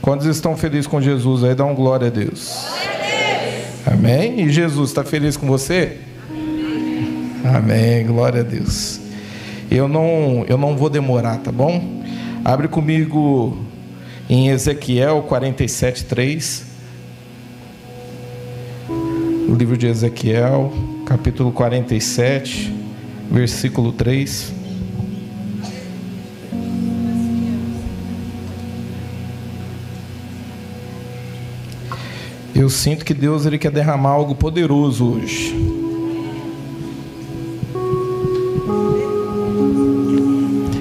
Quantos estão felizes com Jesus? Aí dá um glória a Deus. Amém? E Jesus está feliz com você? Amém. Glória a Deus. Eu não, eu não vou demorar, tá bom? Abre comigo em Ezequiel 47, 3. O livro de Ezequiel, capítulo 47, versículo 3. Eu sinto que Deus ele quer derramar algo poderoso hoje.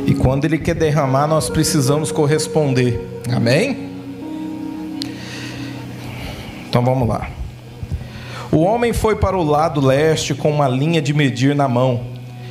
E quando ele quer derramar, nós precisamos corresponder. Amém? Então vamos lá. O homem foi para o lado leste com uma linha de medir na mão.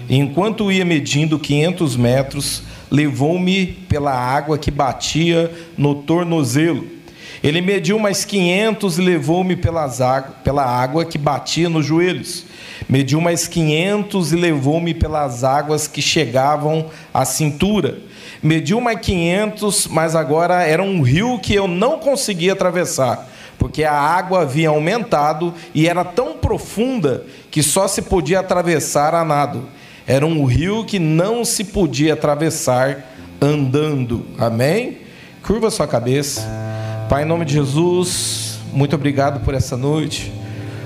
E enquanto ia medindo 500 metros, levou-me pela água que batia no tornozelo ele mediu mais 500 e levou-me pela água que batia nos joelhos. Mediu mais 500 e levou-me pelas águas que chegavam à cintura. Mediu mais 500, mas agora era um rio que eu não conseguia atravessar, porque a água havia aumentado e era tão profunda que só se podia atravessar a nado. Era um rio que não se podia atravessar andando. Amém? Curva sua cabeça. Pai, em nome de Jesus, muito obrigado por essa noite.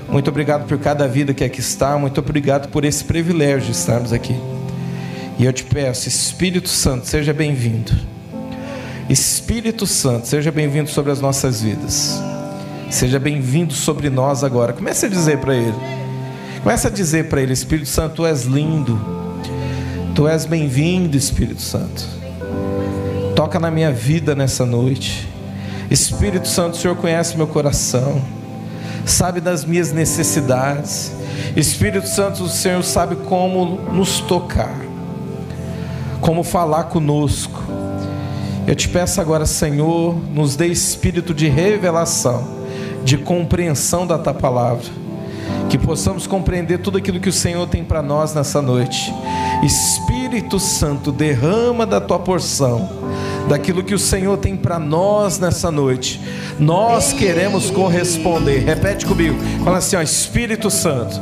Muito obrigado por cada vida que aqui está. Muito obrigado por esse privilégio de estarmos aqui. E eu te peço, Espírito Santo, seja bem-vindo. Espírito Santo, seja bem-vindo sobre as nossas vidas. Seja bem-vindo sobre nós agora. Comece a dizer para Ele. Comece a dizer para Ele, Espírito Santo, Tu és lindo. Tu és bem-vindo, Espírito Santo. Toca na minha vida nessa noite. Espírito Santo, o Senhor conhece meu coração, sabe das minhas necessidades. Espírito Santo, o Senhor sabe como nos tocar, como falar conosco. Eu te peço agora, Senhor, nos dê espírito de revelação, de compreensão da tua palavra, que possamos compreender tudo aquilo que o Senhor tem para nós nessa noite. Espírito Santo, derrama da tua porção daquilo que o Senhor tem para nós nessa noite. Nós queremos corresponder. Repete comigo. Fala assim, ó, Espírito Santo.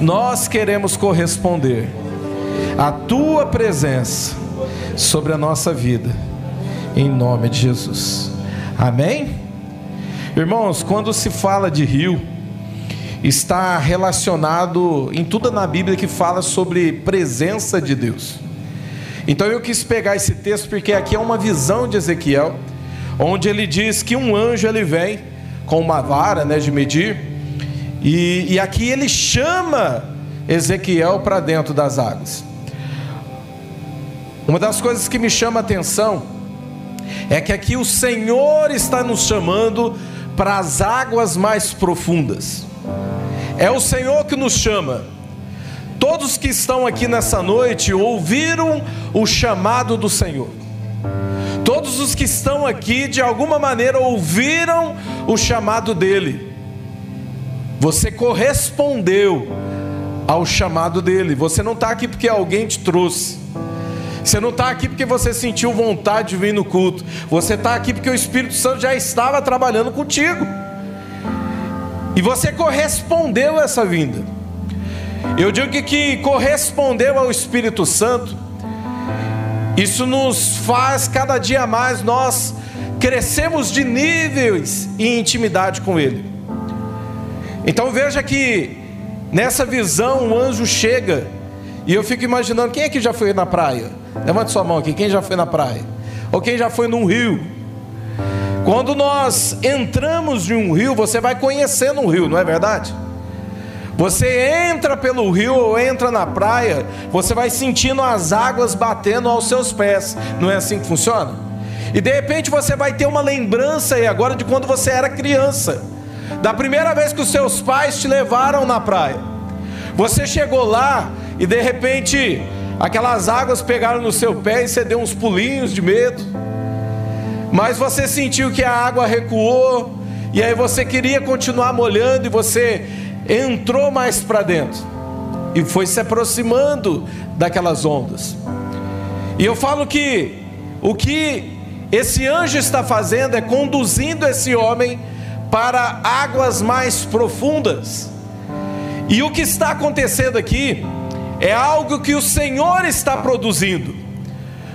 Nós queremos corresponder à tua presença sobre a nossa vida. Em nome de Jesus. Amém? Irmãos, quando se fala de rio, está relacionado em tudo na Bíblia que fala sobre presença de Deus. Então eu quis pegar esse texto porque aqui é uma visão de Ezequiel, onde ele diz que um anjo ele vem com uma vara né, de medir, e, e aqui ele chama Ezequiel para dentro das águas. Uma das coisas que me chama a atenção é que aqui o Senhor está nos chamando para as águas mais profundas. É o Senhor que nos chama. Todos que estão aqui nessa noite ouviram o chamado do Senhor. Todos os que estão aqui, de alguma maneira, ouviram o chamado dele. Você correspondeu ao chamado dele. Você não está aqui porque alguém te trouxe. Você não está aqui porque você sentiu vontade de vir no culto. Você está aqui porque o Espírito Santo já estava trabalhando contigo. E você correspondeu a essa vinda. Eu digo que, que correspondeu ao Espírito Santo, isso nos faz cada dia mais nós crescemos de níveis e intimidade com Ele. Então veja que nessa visão o anjo chega e eu fico imaginando quem é que já foi na praia? Levante sua mão aqui, quem já foi na praia? Ou quem já foi num rio? Quando nós entramos em um rio, você vai conhecendo um rio, não é verdade? Você entra pelo rio ou entra na praia, você vai sentindo as águas batendo aos seus pés. Não é assim que funciona? E de repente você vai ter uma lembrança aí agora de quando você era criança, da primeira vez que os seus pais te levaram na praia. Você chegou lá e de repente aquelas águas pegaram no seu pé e você deu uns pulinhos de medo. Mas você sentiu que a água recuou e aí você queria continuar molhando e você entrou mais para dentro e foi se aproximando daquelas ondas. E eu falo que o que esse anjo está fazendo é conduzindo esse homem para águas mais profundas. E o que está acontecendo aqui é algo que o Senhor está produzindo.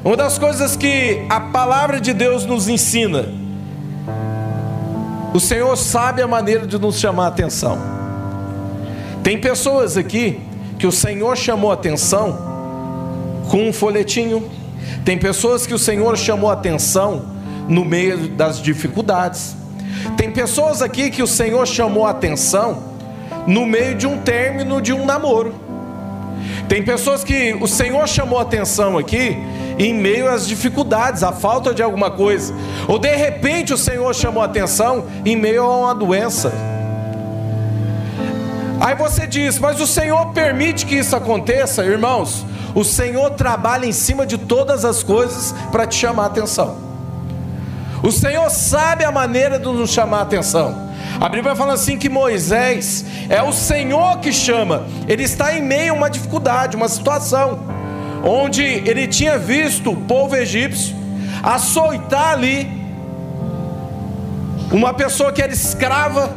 Uma das coisas que a palavra de Deus nos ensina, o Senhor sabe a maneira de nos chamar a atenção. Tem pessoas aqui que o Senhor chamou atenção com um folhetinho, tem pessoas que o Senhor chamou atenção no meio das dificuldades. Tem pessoas aqui que o Senhor chamou atenção no meio de um término de um namoro. Tem pessoas que o Senhor chamou atenção aqui em meio às dificuldades, à falta de alguma coisa. Ou de repente o Senhor chamou atenção em meio a uma doença. Aí você diz, mas o Senhor permite que isso aconteça, irmãos. O Senhor trabalha em cima de todas as coisas para te chamar a atenção. O Senhor sabe a maneira de nos chamar a atenção. A Bíblia fala assim que Moisés é o Senhor que chama. Ele está em meio a uma dificuldade, uma situação, onde ele tinha visto o povo egípcio açoitar ali uma pessoa que era escrava,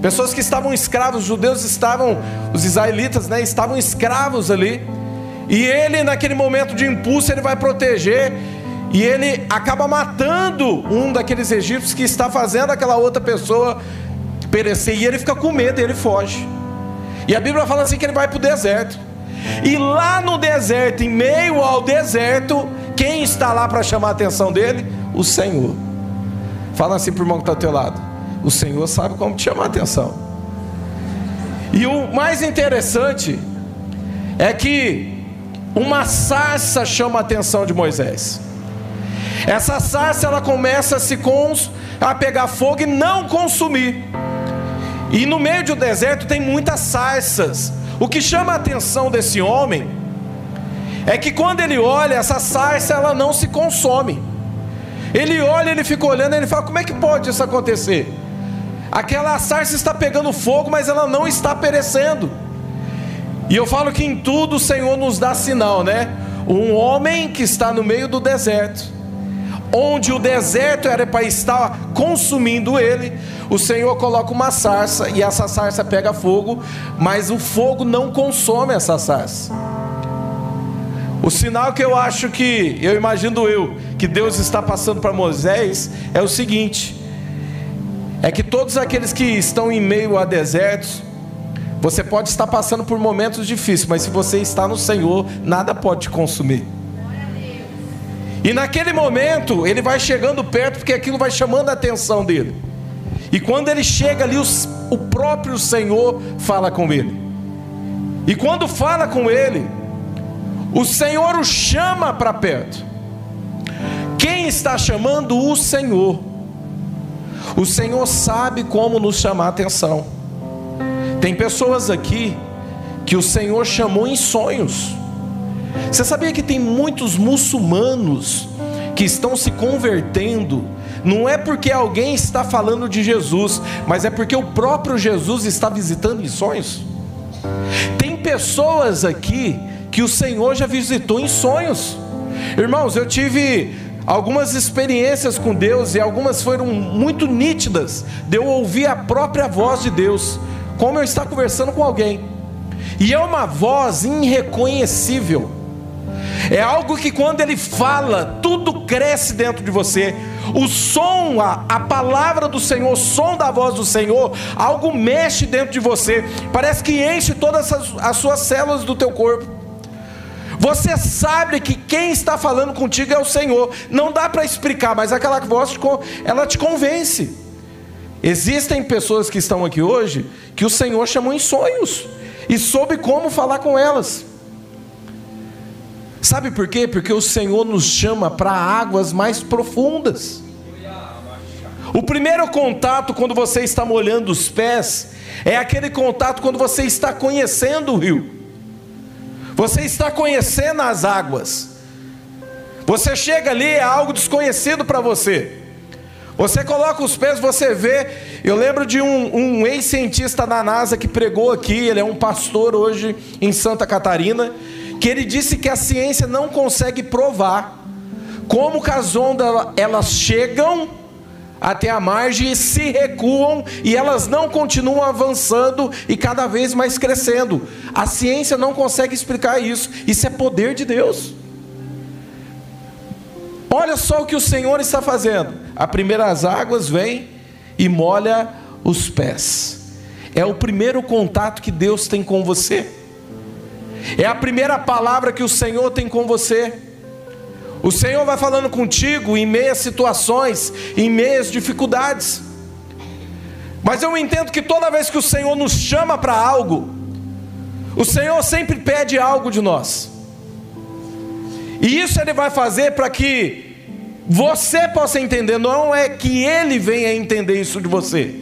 pessoas que estavam escravos, os judeus estavam, os israelitas, né, estavam escravos ali. E ele, naquele momento de impulso, ele vai proteger. E ele acaba matando um daqueles egípcios que está fazendo aquela outra pessoa perecer. E ele fica com medo e ele foge. E a Bíblia fala assim que ele vai para o deserto. E lá no deserto, em meio ao deserto, quem está lá para chamar a atenção dele? O Senhor. Fala assim para o irmão que está ao teu lado. O Senhor sabe como te chamar a atenção. E o mais interessante é que uma sarça chama a atenção de Moisés. Essa sarça ela começa a se cons, a pegar fogo e não consumir. E no meio do deserto tem muitas sarças. O que chama a atenção desse homem é que quando ele olha, essa sarça ela não se consome. Ele olha, ele fica olhando, ele fala: como é que pode isso acontecer? Aquela sarça está pegando fogo, mas ela não está perecendo. E eu falo que em tudo o Senhor nos dá sinal, né? Um homem que está no meio do deserto, onde o deserto era para estar consumindo ele, o Senhor coloca uma sarça e essa sarça pega fogo, mas o fogo não consome essa sarça. O sinal que eu acho que, eu imagino eu, que Deus está passando para Moisés é o seguinte: é que todos aqueles que estão em meio a desertos, você pode estar passando por momentos difíceis, mas se você está no Senhor, nada pode te consumir. E naquele momento, ele vai chegando perto, porque aquilo vai chamando a atenção dele. E quando ele chega ali, o próprio Senhor fala com ele. E quando fala com ele, o Senhor o chama para perto. Quem está chamando o Senhor? O Senhor sabe como nos chamar a atenção. Tem pessoas aqui que o Senhor chamou em sonhos. Você sabia que tem muitos muçulmanos que estão se convertendo? Não é porque alguém está falando de Jesus, mas é porque o próprio Jesus está visitando em sonhos. Tem pessoas aqui que o Senhor já visitou em sonhos. Irmãos, eu tive algumas experiências com Deus e algumas foram muito nítidas de eu ouvir a própria voz de Deus como eu estar conversando com alguém. E é uma voz irreconhecível. É algo que quando ele fala, tudo cresce dentro de você. O som, a, a palavra do Senhor, o som da voz do Senhor, algo mexe dentro de você. Parece que enche todas as, as suas células do teu corpo. Você sabe que quem está falando contigo é o Senhor. Não dá para explicar, mas aquela voz ela te convence. Existem pessoas que estão aqui hoje que o Senhor chamou em sonhos e soube como falar com elas. Sabe por quê? Porque o Senhor nos chama para águas mais profundas. O primeiro contato quando você está molhando os pés é aquele contato quando você está conhecendo o rio. Você está conhecendo as águas. Você chega ali, é algo desconhecido para você. Você coloca os pés, você vê. Eu lembro de um, um ex-cientista da NASA que pregou aqui, ele é um pastor hoje em Santa Catarina, que ele disse que a ciência não consegue provar como que as ondas elas chegam até a margem e se recuam e elas não continuam avançando e cada vez mais crescendo. A ciência não consegue explicar isso. Isso é poder de Deus. Olha só o que o Senhor está fazendo. A primeiras águas vem e molha os pés. É o primeiro contato que Deus tem com você. É a primeira palavra que o Senhor tem com você. O Senhor vai falando contigo em meias situações, em meias dificuldades. Mas eu entendo que toda vez que o Senhor nos chama para algo, o Senhor sempre pede algo de nós. E isso Ele vai fazer para que você possa entender, não é que Ele venha entender isso de você.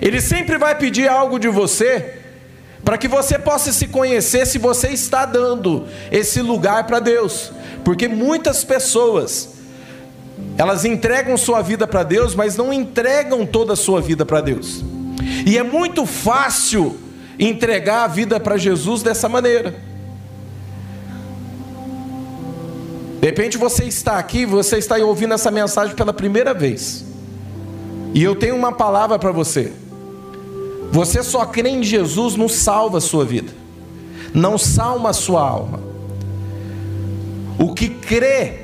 Ele sempre vai pedir algo de você, para que você possa se conhecer se você está dando esse lugar para Deus. Porque muitas pessoas elas entregam sua vida para Deus, mas não entregam toda a sua vida para Deus. E é muito fácil entregar a vida para Jesus dessa maneira. De repente você está aqui, você está ouvindo essa mensagem pela primeira vez. E eu tenho uma palavra para você. Você só crê em Jesus, não salva a sua vida. Não salva a sua alma. O que crê,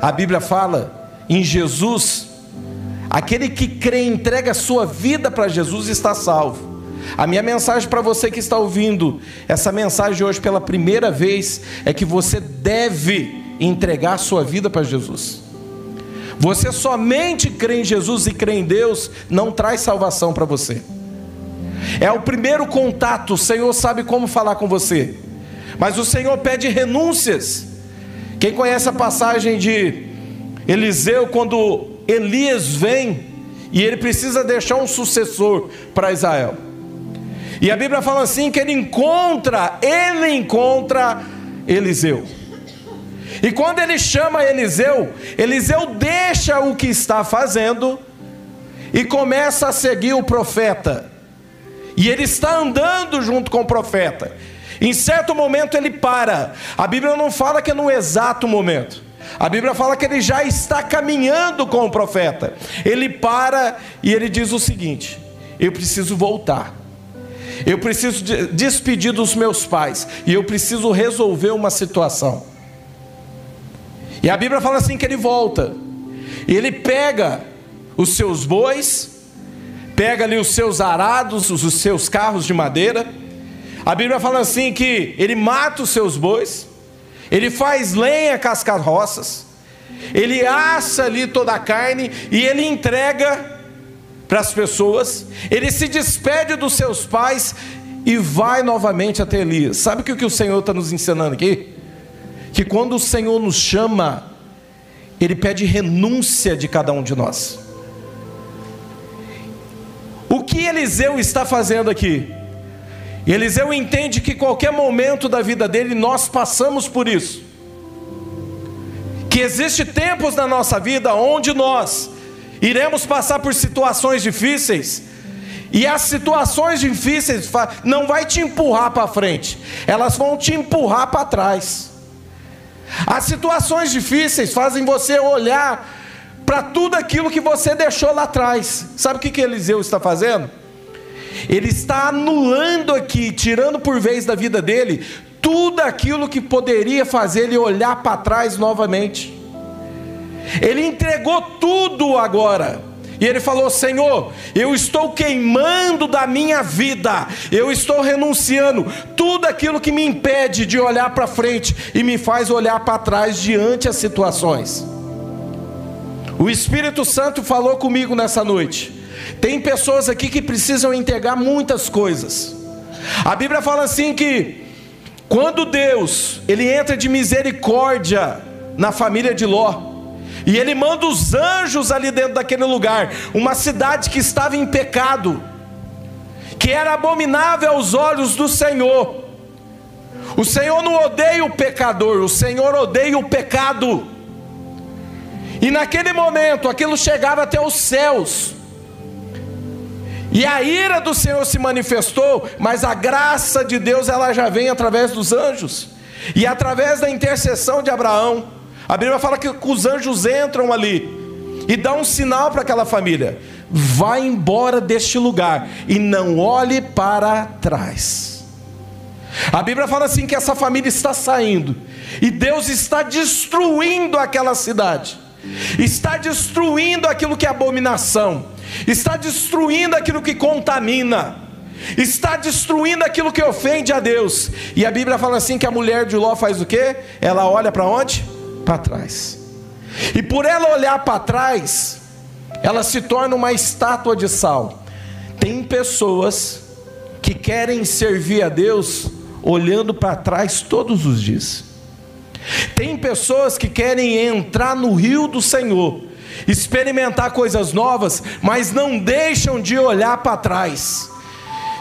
a Bíblia fala, em Jesus, aquele que crê e entrega a sua vida para Jesus está salvo. A minha mensagem para você que está ouvindo essa mensagem hoje pela primeira vez é que você deve entregar a sua vida para Jesus. Você somente crê em Jesus e crê em Deus não traz salvação para você. É o primeiro contato, o Senhor sabe como falar com você. Mas o Senhor pede renúncias. Quem conhece a passagem de Eliseu, quando Elias vem e ele precisa deixar um sucessor para Israel. E a Bíblia fala assim: que ele encontra, ele encontra Eliseu. E quando ele chama Eliseu, Eliseu deixa o que está fazendo e começa a seguir o profeta. E ele está andando junto com o profeta. Em certo momento ele para. A Bíblia não fala que é no exato momento. A Bíblia fala que ele já está caminhando com o profeta. Ele para e ele diz o seguinte: Eu preciso voltar. Eu preciso despedir dos meus pais e eu preciso resolver uma situação. E a Bíblia fala assim que ele volta. E ele pega os seus bois, pega ali os seus arados, os seus carros de madeira, a Bíblia fala assim que ele mata os seus bois, ele faz lenha com as carroças, ele assa ali toda a carne e ele entrega para as pessoas, ele se despede dos seus pais e vai novamente até Elias. Sabe o que o Senhor está nos ensinando aqui? Que quando o Senhor nos chama, Ele pede renúncia de cada um de nós. O que Eliseu está fazendo aqui? E Eliseu entende que qualquer momento da vida dele nós passamos por isso. Que existe tempos na nossa vida onde nós iremos passar por situações difíceis. E as situações difíceis não vai te empurrar para frente, elas vão te empurrar para trás. As situações difíceis fazem você olhar para tudo aquilo que você deixou lá atrás. Sabe o que, que Eliseu está fazendo? Ele está anulando aqui, tirando por vez da vida dele, tudo aquilo que poderia fazer ele olhar para trás novamente. Ele entregou tudo agora. E ele falou: Senhor, eu estou queimando da minha vida, eu estou renunciando tudo aquilo que me impede de olhar para frente e me faz olhar para trás diante as situações. O Espírito Santo falou comigo nessa noite. Tem pessoas aqui que precisam entregar muitas coisas. A Bíblia fala assim que quando Deus, ele entra de misericórdia na família de Ló, e ele manda os anjos ali dentro daquele lugar, uma cidade que estava em pecado, que era abominável aos olhos do Senhor. O Senhor não odeia o pecador, o Senhor odeia o pecado. E naquele momento aquilo chegava até os céus. E a ira do Senhor se manifestou, mas a graça de Deus ela já vem através dos anjos. E através da intercessão de Abraão, A Bíblia fala que os anjos entram ali e dão um sinal para aquela família: vai embora deste lugar e não olhe para trás. A Bíblia fala assim que essa família está saindo e Deus está destruindo aquela cidade, está destruindo aquilo que é abominação, está destruindo aquilo que contamina, está destruindo aquilo que ofende a Deus. E a Bíblia fala assim que a mulher de Ló faz o quê? Ela olha para onde? Para trás. E por ela olhar para trás, ela se torna uma estátua de sal. Tem pessoas que querem servir a Deus olhando para trás todos os dias. Tem pessoas que querem entrar no rio do Senhor, experimentar coisas novas, mas não deixam de olhar para trás.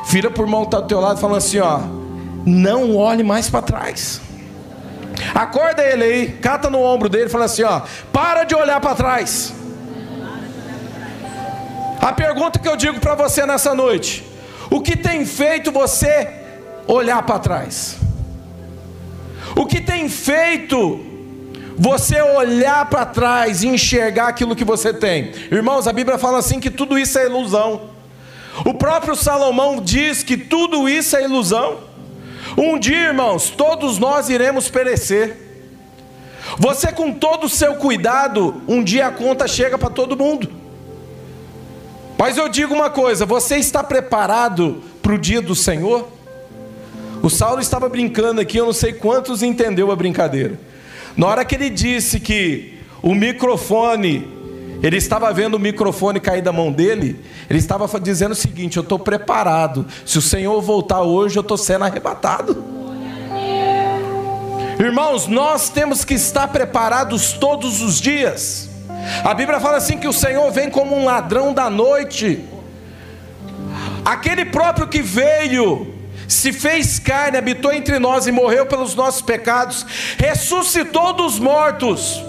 Vira por mão tá do teu lado falando assim, ó, não olhe mais para trás. Acorda ele aí, cata no ombro dele e fala assim, ó, para de olhar para trás. A pergunta que eu digo para você nessa noite: o que tem feito você olhar para trás? O que tem feito você olhar para trás e enxergar aquilo que você tem? Irmãos, a Bíblia fala assim que tudo isso é ilusão. O próprio Salomão diz que tudo isso é ilusão. Um dia, irmãos, todos nós iremos perecer. Você, com todo o seu cuidado, um dia a conta chega para todo mundo. Mas eu digo uma coisa: você está preparado para o dia do Senhor? O Saulo estava brincando aqui, eu não sei quantos entendeu a brincadeira. Na hora que ele disse que o microfone, ele estava vendo o microfone cair da mão dele, ele estava dizendo o seguinte: Eu estou preparado. Se o Senhor voltar hoje, eu estou sendo arrebatado. Irmãos, nós temos que estar preparados todos os dias. A Bíblia fala assim que o Senhor vem como um ladrão da noite. Aquele próprio que veio, se fez carne, habitou entre nós e morreu pelos nossos pecados, ressuscitou dos mortos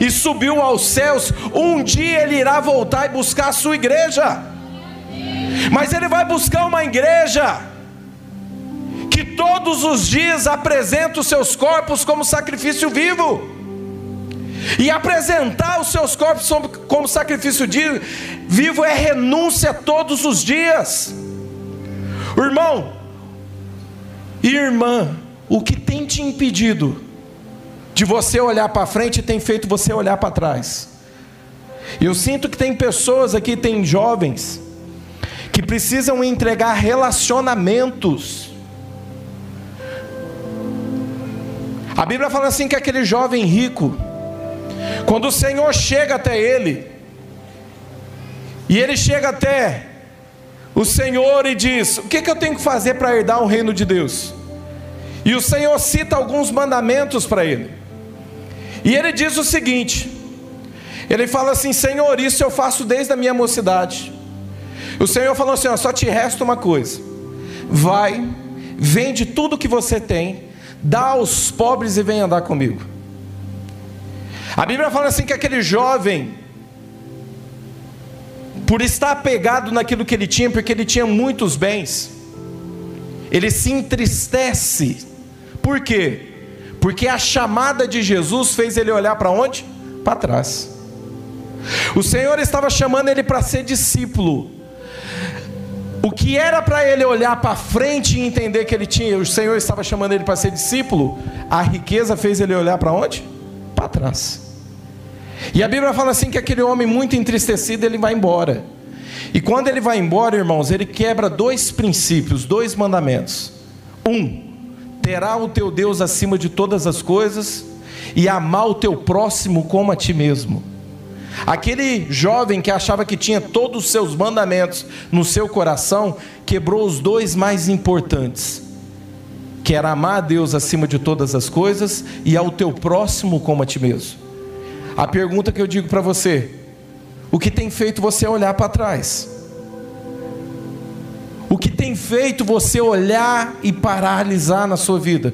e subiu aos céus. Um dia ele irá voltar e buscar a sua igreja. Mas ele vai buscar uma igreja que todos os dias apresenta os seus corpos como sacrifício vivo e apresentar os seus corpos como sacrifício vivo é renúncia todos os dias. Irmão irmã, o que tem te impedido de você olhar para frente tem feito você olhar para trás. Eu sinto que tem pessoas aqui, tem jovens, que precisam entregar relacionamentos. A Bíblia fala assim que aquele jovem rico, quando o Senhor chega até ele, e ele chega até o Senhor e diz: O que, que eu tenho que fazer para herdar o reino de Deus? E o Senhor cita alguns mandamentos para ele. E ele diz o seguinte: Ele fala assim: Senhor, isso eu faço desde a minha mocidade. O Senhor falou assim: ó, Só te resta uma coisa. Vai, vende tudo que você tem, dá aos pobres e vem andar comigo. A Bíblia fala assim que aquele jovem, por estar apegado naquilo que ele tinha, porque ele tinha muitos bens, ele se entristece. Por quê? Porque a chamada de Jesus fez ele olhar para onde? Para trás. O Senhor estava chamando ele para ser discípulo. O que era para ele olhar para frente e entender que ele tinha, o Senhor estava chamando ele para ser discípulo, a riqueza fez ele olhar para onde? para trás. E a Bíblia fala assim que aquele homem muito entristecido, ele vai embora. E quando ele vai embora, irmãos, ele quebra dois princípios, dois mandamentos. Um, terá o teu Deus acima de todas as coisas e amar o teu próximo como a ti mesmo. Aquele jovem que achava que tinha todos os seus mandamentos no seu coração, quebrou os dois mais importantes, que era amar a Deus acima de todas as coisas e ao teu próximo como a ti mesmo. A pergunta que eu digo para você: o que tem feito você olhar para trás? O que tem feito você olhar e paralisar na sua vida?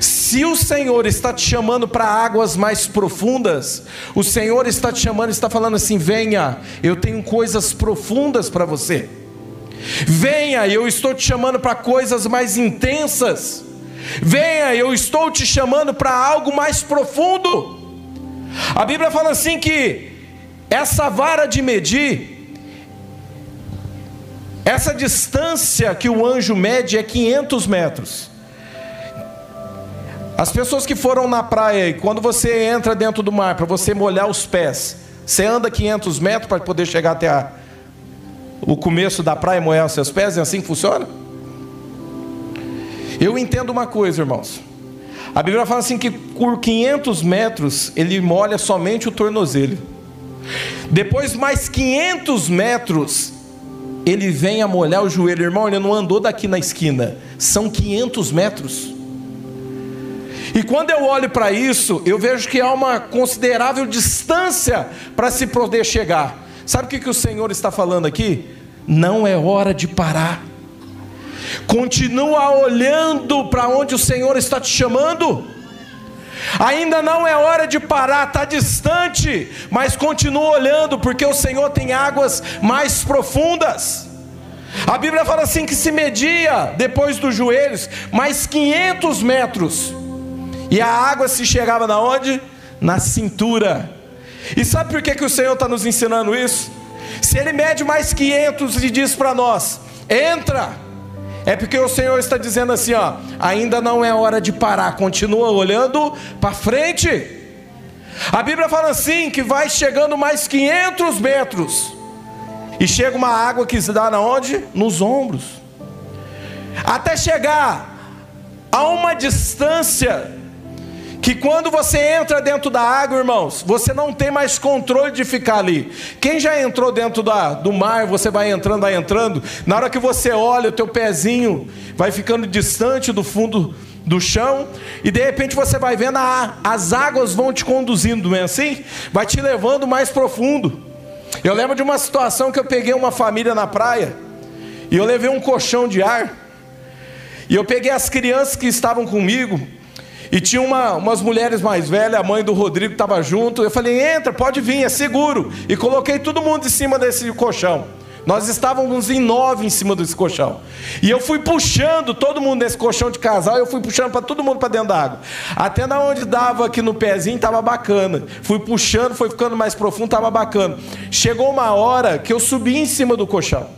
Se o Senhor está te chamando para águas mais profundas, o Senhor está te chamando, está falando assim: venha, eu tenho coisas profundas para você. Venha, eu estou te chamando para coisas mais intensas. Venha, eu estou te chamando para algo mais profundo. A Bíblia fala assim que essa vara de medir, essa distância que o anjo mede é 500 metros. As pessoas que foram na praia, quando você entra dentro do mar para você molhar os pés, você anda 500 metros para poder chegar até a, o começo da praia e molhar os seus pés? É assim que funciona? Eu entendo uma coisa, irmãos. A Bíblia fala assim que por 500 metros ele molha somente o tornozelo. Depois mais 500 metros ele vem a molhar o joelho. Irmão, ele não andou daqui na esquina. São 500 metros. E quando eu olho para isso, eu vejo que há uma considerável distância para se poder chegar. Sabe o que, que o Senhor está falando aqui? Não é hora de parar. Continua olhando para onde o Senhor está te chamando. Ainda não é hora de parar, está distante, mas continua olhando, porque o Senhor tem águas mais profundas. A Bíblia fala assim que se media depois dos joelhos mais 500 metros, e a água se chegava na onde? Na cintura. E sabe por que, que o Senhor está nos ensinando isso? Se Ele mede mais 500 e diz para nós: entra é porque o Senhor está dizendo assim, ó, ainda não é hora de parar, continua olhando para frente. A Bíblia fala assim que vai chegando mais 500 metros e chega uma água que se dá na onde? Nos ombros. Até chegar a uma distância que quando você entra dentro da água, irmãos, você não tem mais controle de ficar ali. Quem já entrou dentro da, do mar, você vai entrando, vai entrando, na hora que você olha, o teu pezinho vai ficando distante do fundo do chão, e de repente você vai vendo a, as águas vão te conduzindo, não é assim? Vai te levando mais profundo. Eu lembro de uma situação que eu peguei uma família na praia, e eu levei um colchão de ar, e eu peguei as crianças que estavam comigo, e tinha uma, umas mulheres mais velhas, a mãe do Rodrigo estava junto. Eu falei: entra, pode vir, é seguro. E coloquei todo mundo em cima desse colchão. Nós estávamos em nove em cima desse colchão. E eu fui puxando todo mundo nesse colchão de casal, eu fui puxando para todo mundo para dentro da água. Até na onde dava aqui no pezinho estava bacana. Fui puxando, foi ficando mais profundo, estava bacana. Chegou uma hora que eu subi em cima do colchão.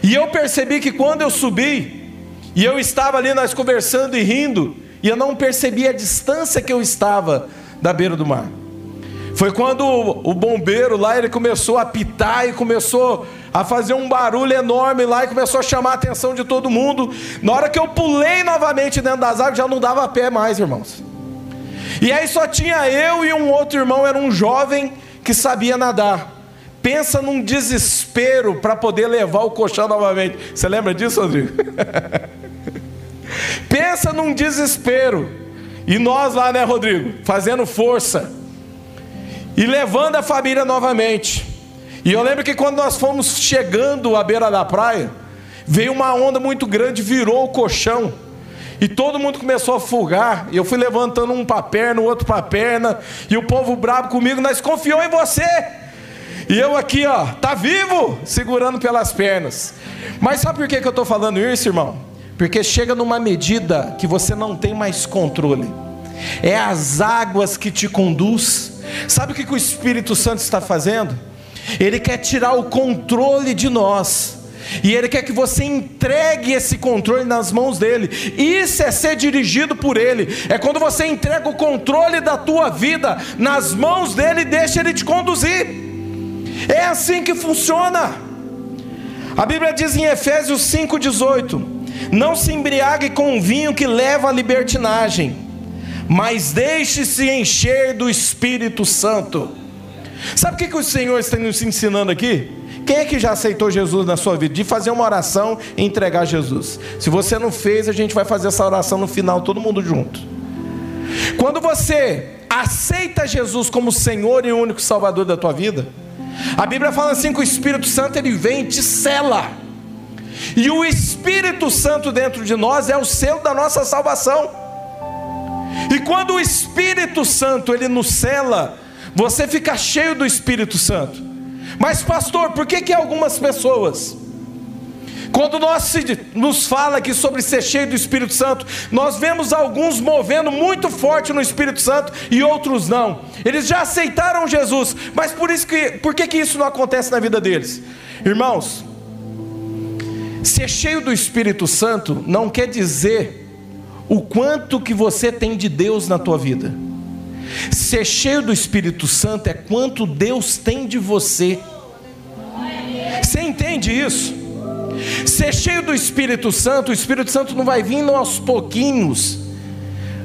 E eu percebi que quando eu subi, e eu estava ali nós conversando e rindo, e eu não percebi a distância que eu estava da beira do mar. Foi quando o bombeiro lá ele começou a apitar e começou a fazer um barulho enorme lá e começou a chamar a atenção de todo mundo. Na hora que eu pulei novamente dentro das águas, já não dava pé mais, irmãos. E aí só tinha eu e um outro irmão, era um jovem que sabia nadar. Pensa num desespero para poder levar o colchão novamente. Você lembra disso, Rodrigo? Pensa num desespero. E nós lá, né, Rodrigo? Fazendo força. E levando a família novamente. E eu lembro que quando nós fomos chegando à beira da praia, veio uma onda muito grande, virou o colchão. E todo mundo começou a fugar. Eu fui levantando um para perna, o outro para perna. E o povo bravo comigo, nós confiou em você. E eu aqui, ó, tá vivo, segurando pelas pernas. Mas sabe por que, que eu estou falando isso, irmão? Porque chega numa medida que você não tem mais controle. É as águas que te conduz. Sabe o que o Espírito Santo está fazendo? Ele quer tirar o controle de nós. E Ele quer que você entregue esse controle nas mãos dele. Isso é ser dirigido por Ele. É quando você entrega o controle da tua vida nas mãos dele e deixa Ele te conduzir. É assim que funciona. A Bíblia diz em Efésios 5,18: não se embriague com vinho que leva à libertinagem, mas deixe-se encher do Espírito Santo. Sabe o que, que o Senhor está nos ensinando aqui? Quem é que já aceitou Jesus na sua vida? De fazer uma oração e entregar Jesus. Se você não fez, a gente vai fazer essa oração no final, todo mundo junto. Quando você aceita Jesus como Senhor e único Salvador da tua vida, a Bíblia fala assim que o Espírito Santo ele vem e te cela. E o Espírito Santo dentro de nós é o selo da nossa salvação. E quando o Espírito Santo ele nos cela, você fica cheio do Espírito Santo. Mas pastor, por que que algumas pessoas Quando nós nos fala aqui sobre ser cheio do Espírito Santo, nós vemos alguns movendo muito forte no Espírito Santo e outros não. Eles já aceitaram Jesus, mas por isso que por que, que isso não acontece na vida deles? Irmãos, ser cheio do Espírito Santo não quer dizer o quanto que você tem de Deus na tua vida. Ser cheio do Espírito Santo é quanto Deus tem de você. Você entende isso? Ser cheio do Espírito Santo, o Espírito Santo não vai vindo aos pouquinhos.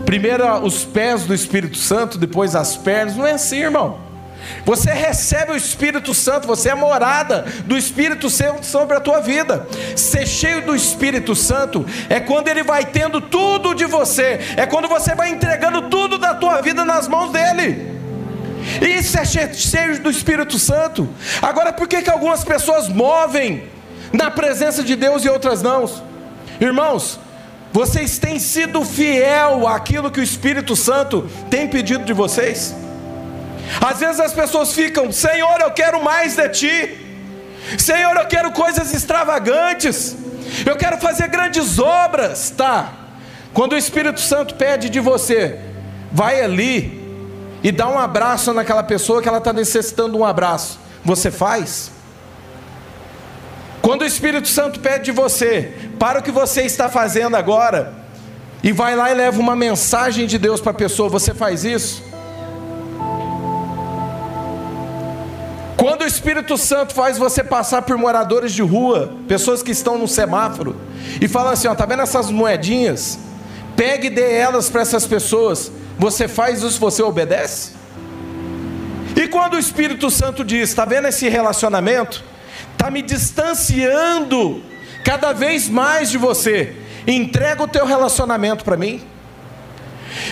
Primeiro os pés do Espírito Santo, depois as pernas. Não é assim, irmão. Você recebe o Espírito Santo, você é morada do Espírito Santo sobre a tua vida. Ser cheio do Espírito Santo é quando ele vai tendo tudo de você, é quando você vai entregando tudo da tua vida nas mãos dele. Isso é cheio do Espírito Santo. Agora, por que, que algumas pessoas movem na presença de Deus e outras não? Irmãos, vocês têm sido fiel àquilo que o Espírito Santo tem pedido de vocês? Às vezes as pessoas ficam, Senhor, eu quero mais de ti. Senhor, eu quero coisas extravagantes. Eu quero fazer grandes obras, tá? Quando o Espírito Santo pede de você, vai ali e dá um abraço naquela pessoa que ela está necessitando um abraço. Você faz? Quando o Espírito Santo pede de você, para o que você está fazendo agora, e vai lá e leva uma mensagem de Deus para a pessoa, você faz isso? Quando o Espírito Santo faz você passar por moradores de rua, pessoas que estão no semáforo, e fala assim: ó, tá vendo essas moedinhas? Pegue e dê elas para essas pessoas. Você faz isso, você obedece? E quando o Espírito Santo diz: está vendo esse relacionamento? Está me distanciando cada vez mais de você. Entrega o teu relacionamento para mim.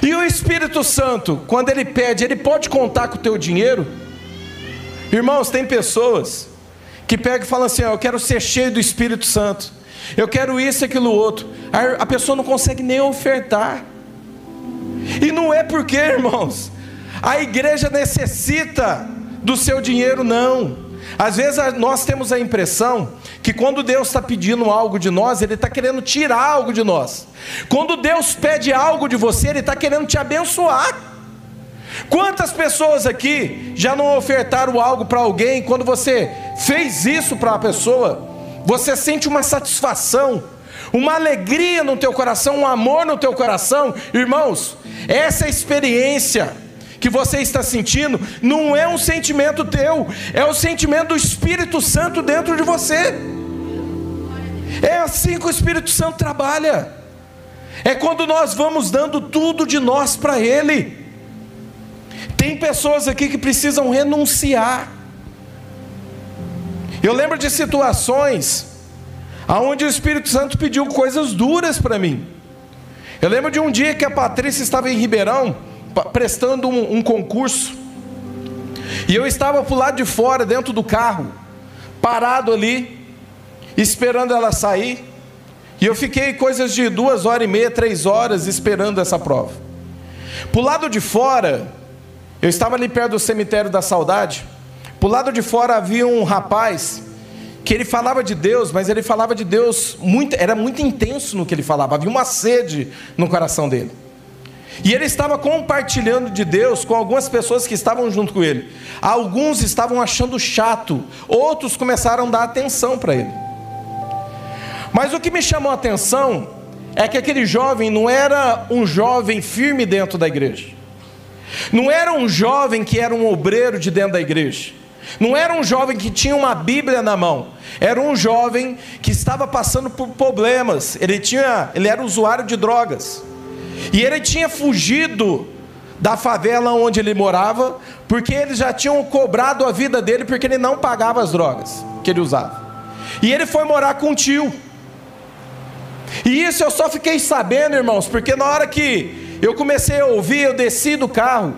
E o Espírito Santo, quando ele pede, ele pode contar com o teu dinheiro? Irmãos, tem pessoas que pegam e falam assim: Eu quero ser cheio do Espírito Santo, eu quero isso, aquilo, outro. A pessoa não consegue nem ofertar. E não é porque, irmãos, a igreja necessita do seu dinheiro, não. Às vezes nós temos a impressão que quando Deus está pedindo algo de nós, Ele está querendo tirar algo de nós. Quando Deus pede algo de você, Ele está querendo te abençoar. Quantas pessoas aqui já não ofertaram algo para alguém, quando você fez isso para a pessoa, você sente uma satisfação, uma alegria no teu coração, um amor no teu coração, irmãos, essa experiência que você está sentindo não é um sentimento teu, é o sentimento do Espírito Santo dentro de você. É assim que o Espírito Santo trabalha. É quando nós vamos dando tudo de nós para Ele. Tem pessoas aqui que precisam renunciar. Eu lembro de situações aonde o Espírito Santo pediu coisas duras para mim. Eu lembro de um dia que a Patrícia estava em Ribeirão prestando um, um concurso e eu estava para o lado de fora, dentro do carro, parado ali, esperando ela sair. E eu fiquei coisas de duas horas e meia, três horas esperando essa prova. Para o lado de fora, eu estava ali perto do cemitério da saudade. Por lado de fora havia um rapaz que ele falava de Deus, mas ele falava de Deus muito, era muito intenso no que ele falava. Havia uma sede no coração dele. E ele estava compartilhando de Deus com algumas pessoas que estavam junto com ele. Alguns estavam achando chato, outros começaram a dar atenção para ele. Mas o que me chamou a atenção é que aquele jovem não era um jovem firme dentro da igreja. Não era um jovem que era um obreiro de dentro da igreja. Não era um jovem que tinha uma Bíblia na mão. Era um jovem que estava passando por problemas. Ele tinha, ele era usuário de drogas. E ele tinha fugido da favela onde ele morava, porque eles já tinham cobrado a vida dele porque ele não pagava as drogas que ele usava. E ele foi morar com um tio. E isso eu só fiquei sabendo, irmãos, porque na hora que eu comecei a ouvir, eu desci do carro,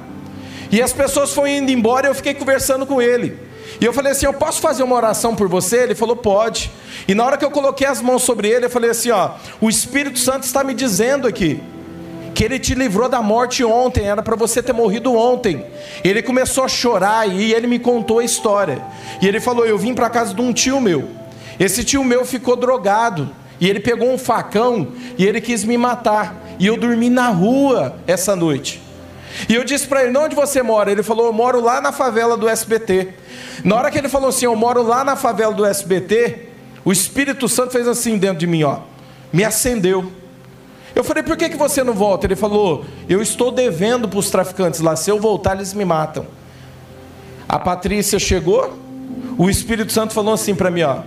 e as pessoas foram indo embora e eu fiquei conversando com ele. E eu falei assim: Eu posso fazer uma oração por você? Ele falou: Pode. E na hora que eu coloquei as mãos sobre ele, eu falei assim: Ó, o Espírito Santo está me dizendo aqui que ele te livrou da morte ontem, era para você ter morrido ontem. Ele começou a chorar e ele me contou a história. E ele falou: Eu vim para casa de um tio meu. Esse tio meu ficou drogado. E ele pegou um facão e ele quis me matar. E eu dormi na rua essa noite. E eu disse para ele: onde você mora? Ele falou: eu moro lá na favela do SBT. Na hora que ele falou assim: eu moro lá na favela do SBT, o Espírito Santo fez assim dentro de mim, ó, me acendeu. Eu falei: por que, que você não volta? Ele falou: eu estou devendo para os traficantes lá. Se eu voltar, eles me matam. A Patrícia chegou, o Espírito Santo falou assim para mim: ó,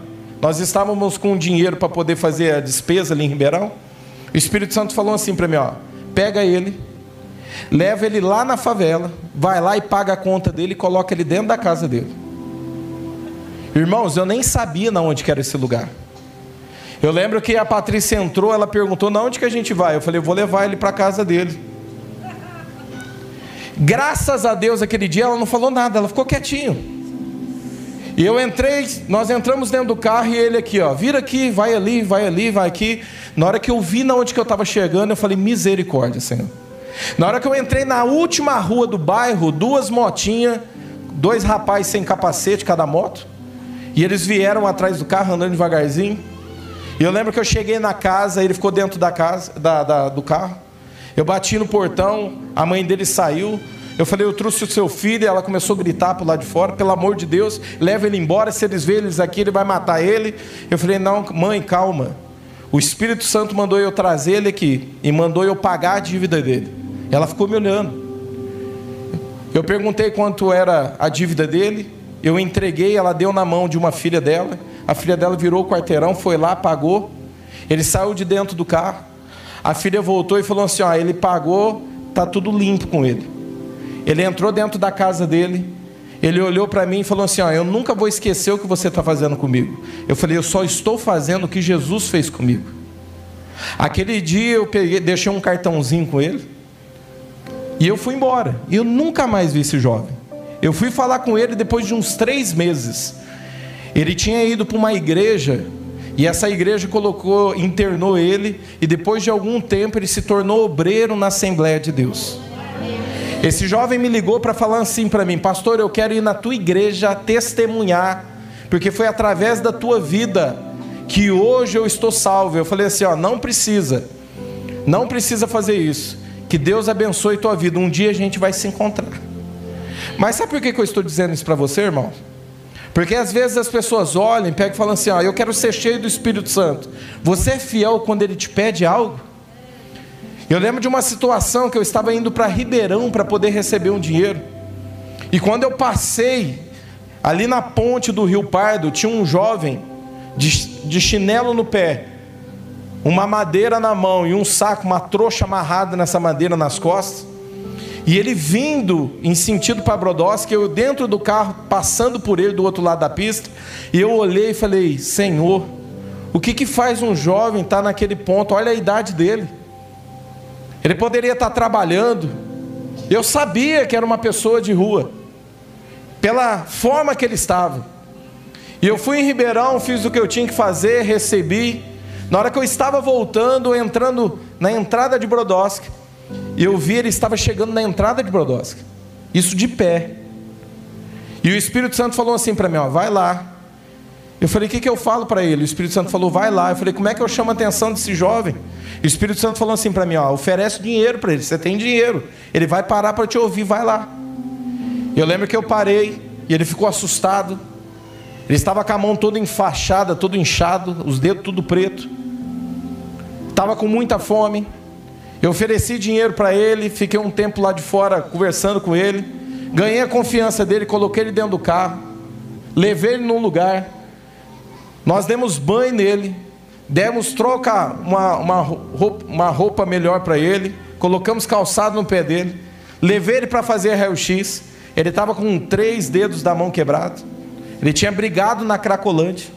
nós estávamos com dinheiro para poder fazer a despesa ali em Ribeirão. O Espírito Santo falou assim para mim: ó, pega ele leva ele lá na favela, vai lá e paga a conta dele e coloca ele dentro da casa dele. Irmãos, eu nem sabia na onde era esse lugar. Eu lembro que a Patrícia entrou, ela perguntou: "Na onde que a gente vai?" Eu falei: "Eu vou levar ele para casa dele". Graças a Deus aquele dia ela não falou nada, ela ficou quietinho. E eu entrei, nós entramos dentro do carro e ele aqui, ó, vira aqui, vai ali, vai ali, vai aqui. Na hora que eu vi na onde que eu estava chegando, eu falei: "Misericórdia, Senhor". Na hora que eu entrei na última rua do bairro, duas motinhas, dois rapazes sem capacete, cada moto, e eles vieram atrás do carro andando devagarzinho. E eu lembro que eu cheguei na casa, ele ficou dentro da casa, da, da, do carro. Eu bati no portão, a mãe dele saiu. Eu falei, eu trouxe o seu filho, ela começou a gritar para lado de fora, pelo amor de Deus, leva ele embora, se eles verem eles aqui, ele vai matar ele. Eu falei, não, mãe, calma. O Espírito Santo mandou eu trazer ele aqui e mandou eu pagar a dívida dele. Ela ficou me olhando. Eu perguntei quanto era a dívida dele. Eu entreguei, ela deu na mão de uma filha dela. A filha dela virou o quarteirão, foi lá, pagou. Ele saiu de dentro do carro. A filha voltou e falou assim: ó, ele pagou, tá tudo limpo com ele. Ele entrou dentro da casa dele. Ele olhou para mim e falou assim: ó, eu nunca vou esquecer o que você está fazendo comigo. Eu falei: eu só estou fazendo o que Jesus fez comigo. Aquele dia eu peguei, deixei um cartãozinho com ele. E eu fui embora. E eu nunca mais vi esse jovem. Eu fui falar com ele depois de uns três meses. Ele tinha ido para uma igreja e essa igreja colocou, internou ele e depois de algum tempo ele se tornou obreiro na Assembleia de Deus. Esse jovem me ligou para falar assim para mim, pastor, eu quero ir na tua igreja testemunhar, porque foi através da tua vida que hoje eu estou salvo. Eu falei assim, ó, não precisa, não precisa fazer isso. Que Deus abençoe tua vida. Um dia a gente vai se encontrar. Mas sabe por que eu estou dizendo isso para você, irmão? Porque às vezes as pessoas olham, pegam e falam assim: ó, eu quero ser cheio do Espírito Santo. Você é fiel quando ele te pede algo? Eu lembro de uma situação que eu estava indo para Ribeirão para poder receber um dinheiro. E quando eu passei ali na ponte do Rio Pardo, tinha um jovem de, de chinelo no pé, uma madeira na mão e um saco, uma trouxa amarrada nessa madeira nas costas. E ele vindo em sentido para Brodowski, eu dentro do carro, passando por ele do outro lado da pista, e eu olhei e falei: Senhor, o que, que faz um jovem estar tá naquele ponto? Olha a idade dele. Ele poderia estar trabalhando. Eu sabia que era uma pessoa de rua, pela forma que ele estava. E eu fui em Ribeirão, fiz o que eu tinha que fazer, recebi. Na hora que eu estava voltando, entrando na entrada de Brodowski, eu vi ele estava chegando na entrada de Brodowski. Isso de pé. E o Espírito Santo falou assim para mim, ó, vai lá. Eu falei, o que, que eu falo para ele? O Espírito Santo falou, vai lá. Eu falei, como é que eu chamo a atenção desse jovem? E o Espírito Santo falou assim para mim, ó, oferece dinheiro para ele. Você tem dinheiro. Ele vai parar para te ouvir, vai lá. Eu lembro que eu parei e ele ficou assustado. Ele estava com a mão toda enfaixada, todo inchado, os dedos tudo preto estava com muita fome. Eu ofereci dinheiro para ele, fiquei um tempo lá de fora conversando com ele. Ganhei a confiança dele, coloquei ele dentro do carro, levei ele num lugar. Nós demos banho nele, demos troca uma, uma, roupa, uma roupa melhor para ele, colocamos calçado no pé dele, levei ele para fazer raio-x. Ele estava com três dedos da mão quebrado. Ele tinha brigado na Cracolândia.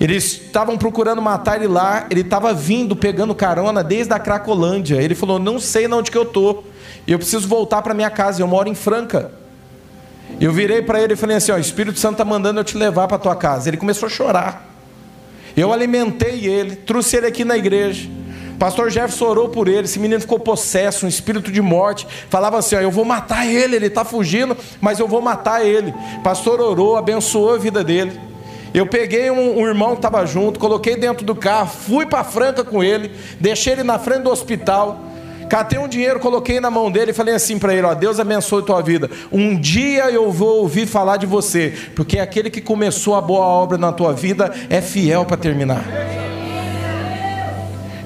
Eles estavam procurando matar ele lá, ele estava vindo, pegando carona desde a Cracolândia. Ele falou: Não sei onde que eu estou, eu preciso voltar para minha casa, eu moro em Franca. Eu virei para ele e falei assim: ó, O Espírito Santo está mandando eu te levar para tua casa. Ele começou a chorar. Eu alimentei ele, trouxe ele aqui na igreja. Pastor Jefferson orou por ele. Esse menino ficou possesso, um espírito de morte. Falava assim: ó, Eu vou matar ele, ele está fugindo, mas eu vou matar ele. Pastor orou, abençoou a vida dele. Eu peguei um, um irmão que estava junto, coloquei dentro do carro, fui para Franca com ele, deixei ele na frente do hospital, catei um dinheiro, coloquei na mão dele e falei assim para ele: ó, Deus abençoe tua vida. Um dia eu vou ouvir falar de você, porque aquele que começou a boa obra na tua vida é fiel para terminar.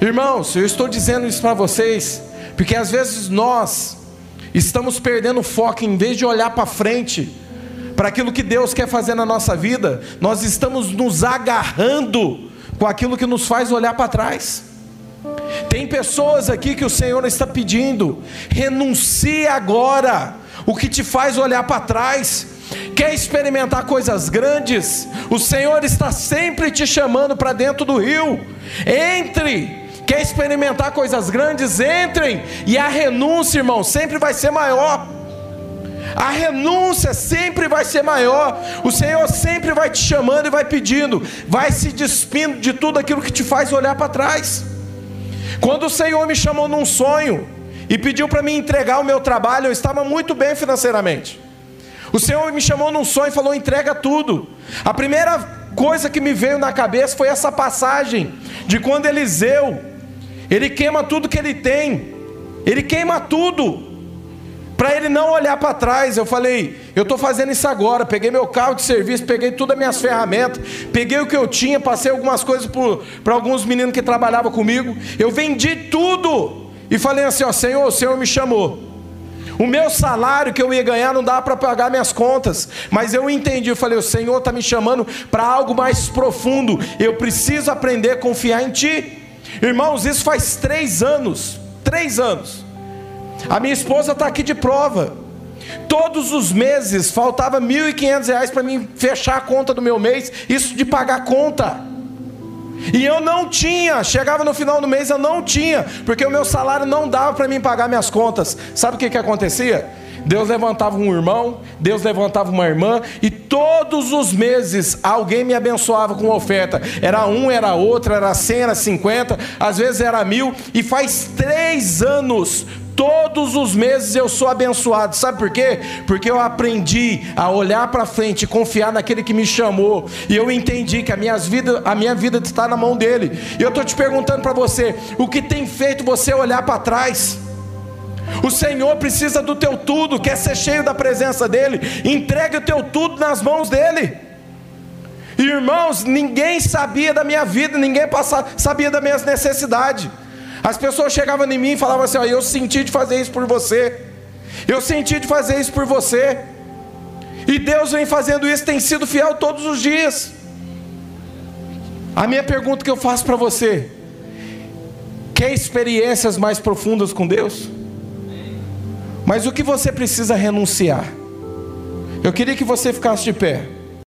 Irmãos, eu estou dizendo isso para vocês, porque às vezes nós estamos perdendo foco, em vez de olhar para frente, para aquilo que Deus quer fazer na nossa vida, nós estamos nos agarrando com aquilo que nos faz olhar para trás. Tem pessoas aqui que o Senhor está pedindo, renuncie agora, o que te faz olhar para trás. Quer experimentar coisas grandes? O Senhor está sempre te chamando para dentro do rio. Entre. Quer experimentar coisas grandes? Entrem. E a renúncia, irmão, sempre vai ser maior. A renúncia sempre vai ser maior. O Senhor sempre vai te chamando e vai pedindo, vai se despindo de tudo aquilo que te faz olhar para trás. Quando o Senhor me chamou num sonho e pediu para mim entregar o meu trabalho, eu estava muito bem financeiramente. O Senhor me chamou num sonho e falou: entrega tudo. A primeira coisa que me veio na cabeça foi essa passagem de quando Eliseu, ele queima tudo que ele tem, ele queima tudo, para ele não olhar para trás. Eu falei, eu estou fazendo isso agora. Peguei meu carro de serviço, peguei todas as minhas ferramentas, peguei o que eu tinha, passei algumas coisas para alguns meninos que trabalhavam comigo. Eu vendi tudo e falei assim: ó, Senhor, o Senhor me chamou. O meu salário que eu ia ganhar não dá para pagar minhas contas, mas eu entendi. Eu falei: o Senhor está me chamando para algo mais profundo. Eu preciso aprender a confiar em Ti. Irmãos, isso faz três anos. Três anos. A minha esposa está aqui de prova. Todos os meses faltava R$ 1.500 para mim fechar a conta do meu mês, isso de pagar conta. E eu não tinha, chegava no final do mês eu não tinha, porque o meu salário não dava para mim pagar minhas contas. Sabe o que, que acontecia? Deus levantava um irmão, Deus levantava uma irmã, e todos os meses alguém me abençoava com oferta. Era um, era outro, era cem, era cinquenta, às vezes era mil, e faz três anos Todos os meses eu sou abençoado. Sabe por quê? Porque eu aprendi a olhar para frente, confiar naquele que me chamou. E eu entendi que a minha vida, a minha vida está na mão dele. E eu estou te perguntando para você: o que tem feito você olhar para trás? O Senhor precisa do teu tudo, quer ser cheio da presença dEle. Entregue o teu tudo nas mãos dEle. Irmãos, ninguém sabia da minha vida, ninguém sabia das minhas necessidades. As pessoas chegavam em mim e falavam assim: ó, Eu senti de fazer isso por você. Eu senti de fazer isso por você. E Deus vem fazendo isso, tem sido fiel todos os dias. A minha pergunta que eu faço para você: Quer experiências mais profundas com Deus? Mas o que você precisa renunciar? Eu queria que você ficasse de pé.